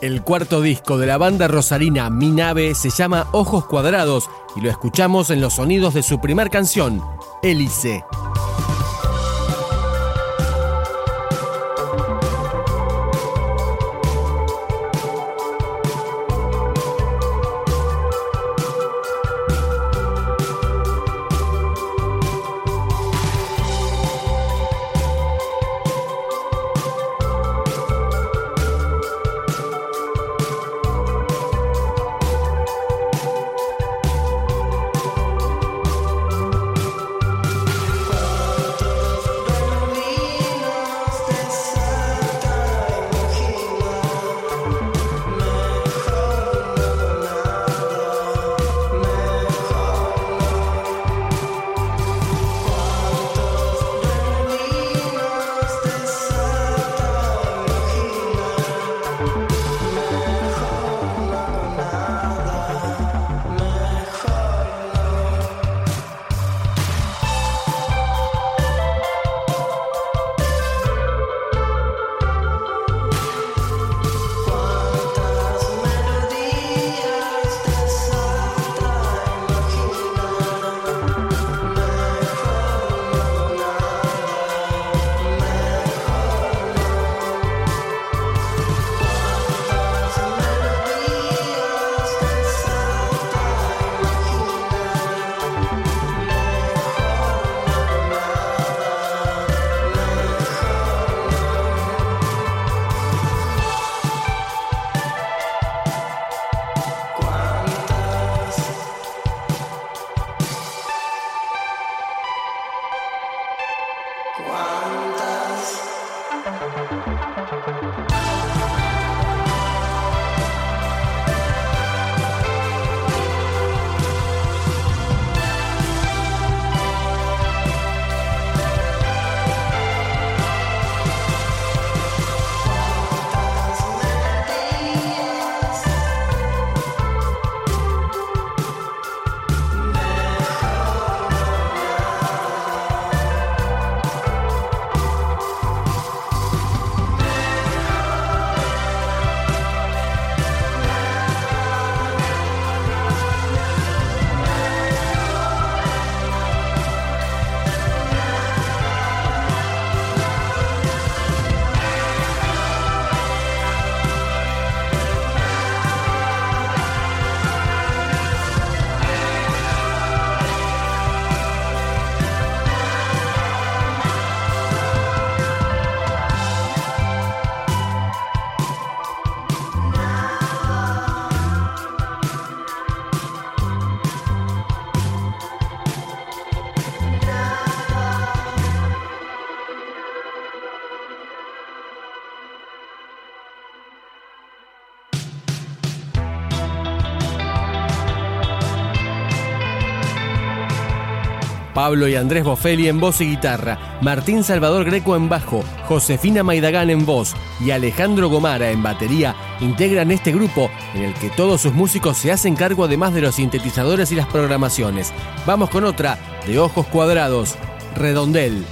El cuarto disco de la banda rosarina Mi Nave se llama Ojos Cuadrados y lo escuchamos en los sonidos de su primer canción, Hélice. ¿Cuántas? Pablo y Andrés Bofelli en voz y guitarra, Martín Salvador Greco en bajo, Josefina Maidagán en voz y Alejandro Gomara en batería integran este grupo en el que todos sus músicos se hacen cargo además de los sintetizadores y las programaciones. Vamos con otra de Ojos Cuadrados, Redondel.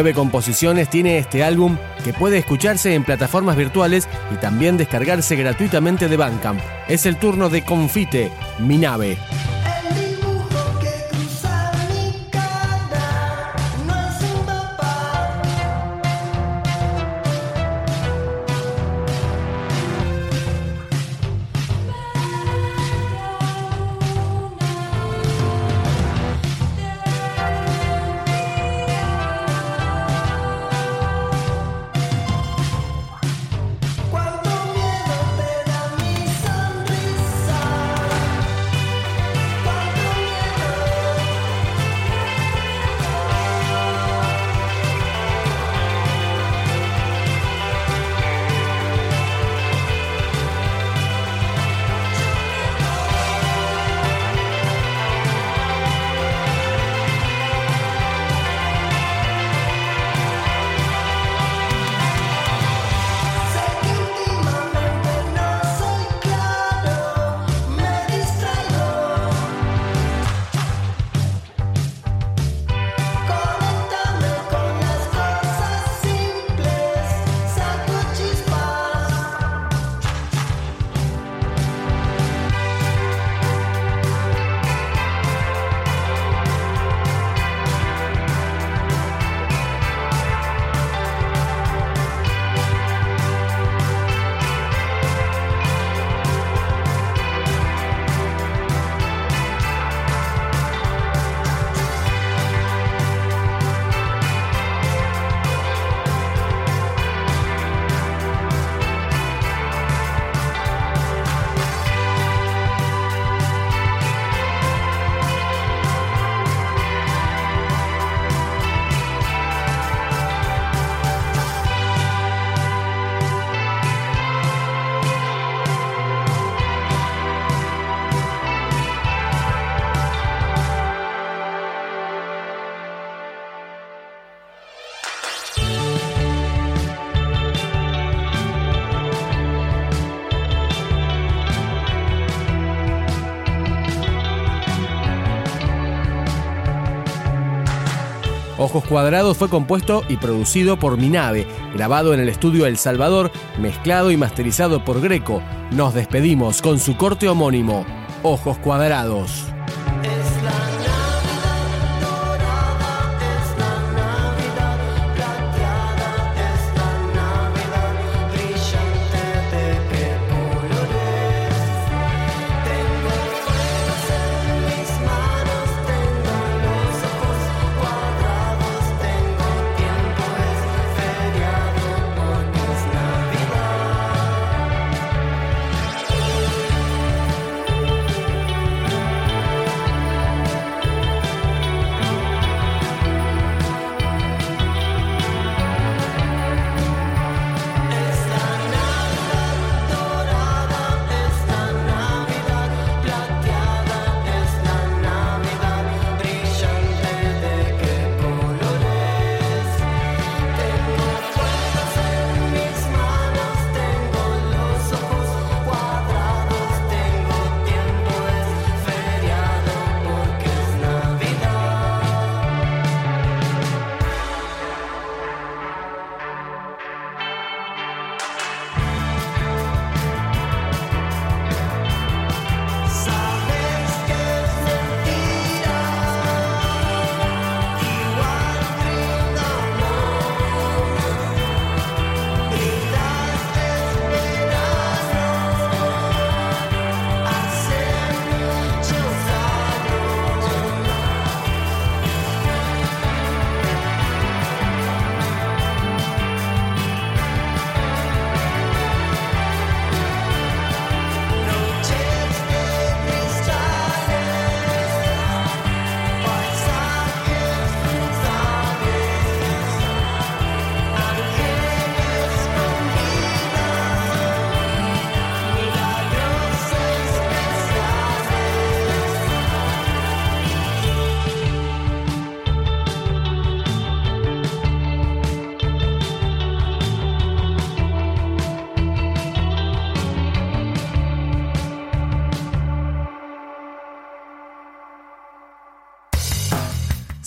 Nueve composiciones tiene este álbum que puede escucharse en plataformas virtuales y también descargarse gratuitamente de Bandcamp. Es el turno de Confite, Mi Nave. Ojos Cuadrados fue compuesto y producido por Minave, grabado en el estudio El Salvador, mezclado y masterizado por Greco. Nos despedimos con su corte homónimo, Ojos Cuadrados.